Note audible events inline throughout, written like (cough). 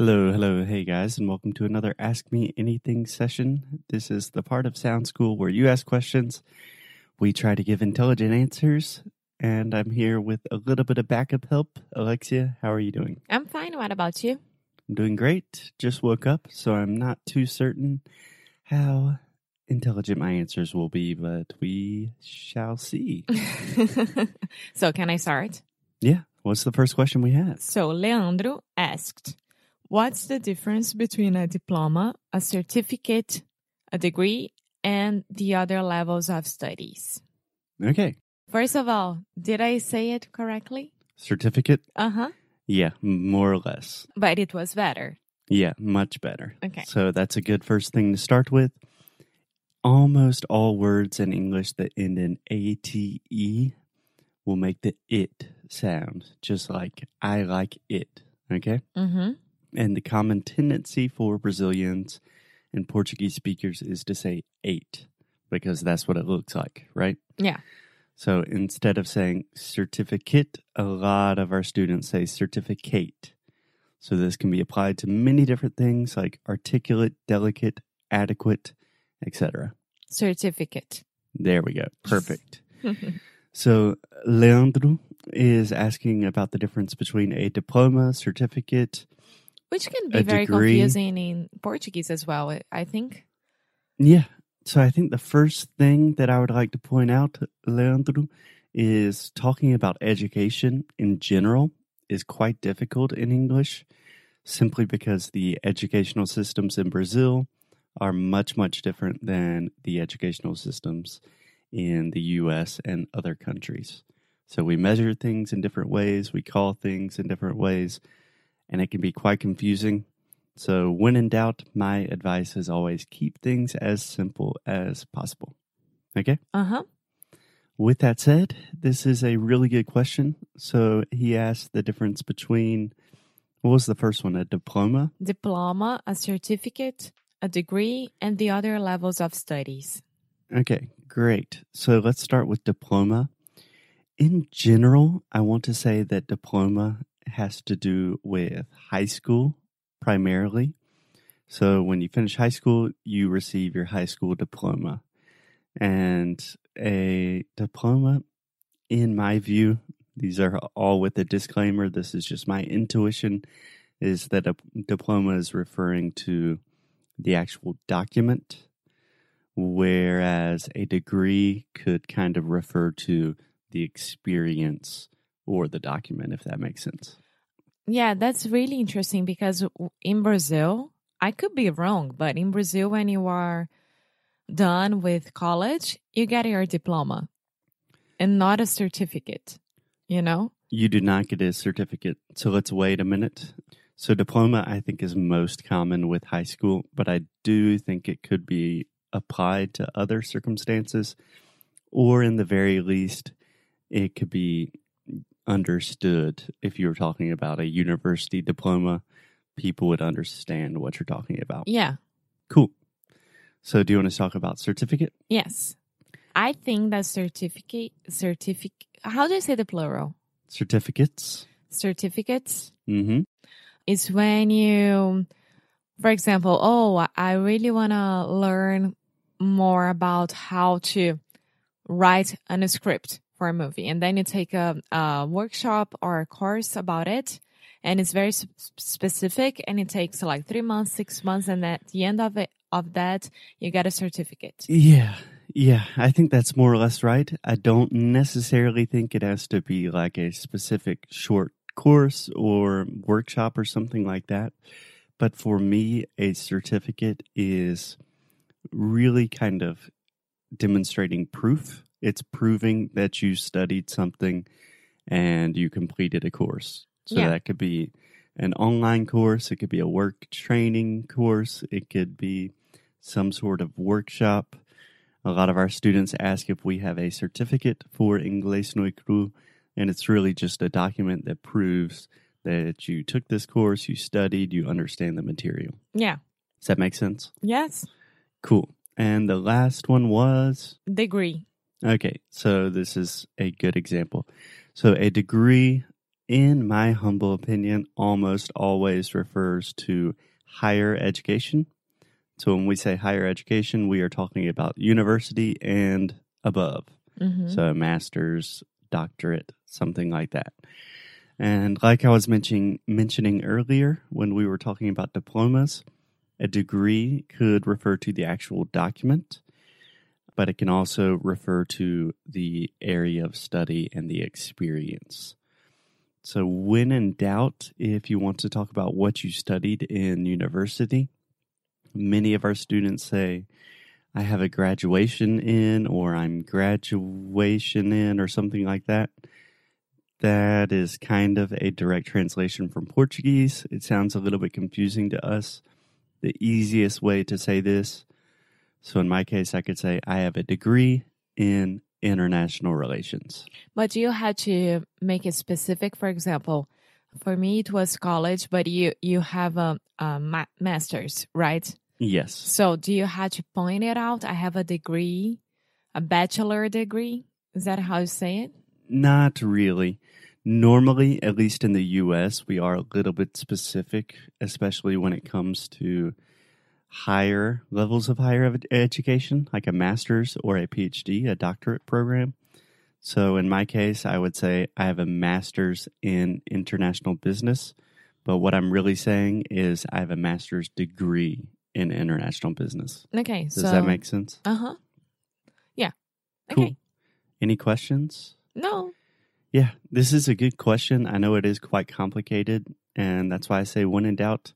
Hello, hello, hey guys, and welcome to another Ask Me Anything session. This is the part of Sound School where you ask questions, we try to give intelligent answers, and I'm here with a little bit of backup help. Alexia, how are you doing? I'm fine. What about you? I'm doing great. Just woke up, so I'm not too certain how intelligent my answers will be, but we shall see. (laughs) so, can I start? yeah, what's the first question we have? So, Leandro asked, What's the difference between a diploma, a certificate, a degree, and the other levels of studies? Okay, First of all, did I say it correctly? certificate? Uh huh. Yeah, more or less. But it was better. Yeah, much better. Okay. So that's a good first thing to start with. Almost all words in English that end in ATE will make the it sound, just like I like it. Okay? Mm hmm. And the common tendency for Brazilians and Portuguese speakers is to say eight because that's what it looks like, right? Yeah. So instead of saying certificate, a lot of our students say certificate. So this can be applied to many different things like articulate, delicate, adequate, etc. Certificate. There we go. Perfect. (laughs) so Leandro is asking about the difference between a diploma, certificate. Which can be very degree. confusing in Portuguese as well, I- I think. Yeah. So I think the first thing that I would like to point out, Leandro, is talking about education in general is quite difficult in English simply because the educational systems in Brazil are much, much different than the educational systems in the US and other countries. So we measure things in different ways, we call things in different ways, and it can be quite confusing. So, when in doubt, my advice is always keep things as simple as possible. Okay? Uh huh. With that said, this is a really good question. So, he asked the difference between what was the first one? A diploma? Diploma, a certificate, a degree, and the other levels of studies. Okay, great. So, let's start with diploma. In general, I want to say that diploma has to do with high school primarily. So, when you finish high school, you receive your high school diploma. And a diploma, in my view, these are all with a disclaimer. This is just my intuition, is that a diploma is referring to the actual document, whereas a degree could kind of refer to the experience or the document, if that makes sense. Yeah, that's really interesting because in Brazil, I could be wrong, but in Brazil, when you are done with college, you get your diploma and not a certificate, you know? You do not get a certificate. So let's wait a minute. So, diploma, I think, is most common with high school, but I do think it could be applied to other circumstances, or in the very least, it could be understood if you were talking about a university diploma. People would understand what you're talking about. Yeah, Cool. So, do you want to talk about certificate? yes. I think that certificate, certificate, how do I say the plural? Certificates. Certificates Mm-hmm. is when you, for example, oh, I really want to learn more about how to write a script for a movie. And then you take a, a workshop or a course about it. And it's very specific and it takes like three months, six months. And at the end of it, of that, you get a certificate. Yeah, yeah, I think that's more or less right. I don't necessarily think it has to be like a specific short course or workshop or something like that. But for me, a certificate is really kind of demonstrating proof. It's proving that you studied something and you completed a course. So Yeah. that could be an online course, it could be a work training course, it could be some sort of workshop. A lot of our students ask if we have a certificate for Inglés no Cru, and it's really just a document that proves that you took this course, you studied, you understand the material. Yeah. Does that make sense? Yes. Cool. And the last one was Degree. Okay, so this is a good example. So a degree in my humble opinion, almost always refers to higher education. So when we say higher education, we are talking about university and above. Mhm. So master's, doctorate, something like that. And like I was mentioning mentioning earlier when we were talking about diplomas, a degree could refer to the actual document, but it can also refer to the area of study and the experience. So when in doubt, if you want to talk about what you studied in university, many of our students say, I have a graduation in, or I'm graduation in, or something like that. That is kind of a direct translation from Portuguese. It sounds a little bit confusing to us. The easiest way to say this, so in my case, I could say, I have a degree in international relations. But you had to make it specific. For example, for me, it was college, but you you have a, a ma- master's, right? Yes. So do you have to point it out? I have a degree, a bachelor degree. Is that how you say it? Not really. Normally, at least in the US, we are a little bit specific, especially when it comes to higher levels of higher ed- education, like a master's or a PhD, a doctorate program. So, in my case, I would say I have a master's in international business. But what I'm really saying is I have a master's degree in international business. Okay. Does so that make sense? Uh huh. Yeah. Cool. Okay. Any questions? No. Yeah, this is a good question. I know it is quite complicated, and that's why I say when in doubt,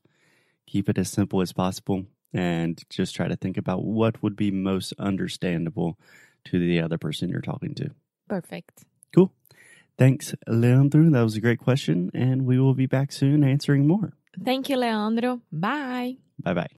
keep it as simple as possible and just try to think about what would be most understandable to the other person you're talking to. Perfect. Cool. Thanks, Leandro. That was a great question, and we will be back soon answering more. Thank you, Leandro. Bye. Bye bye.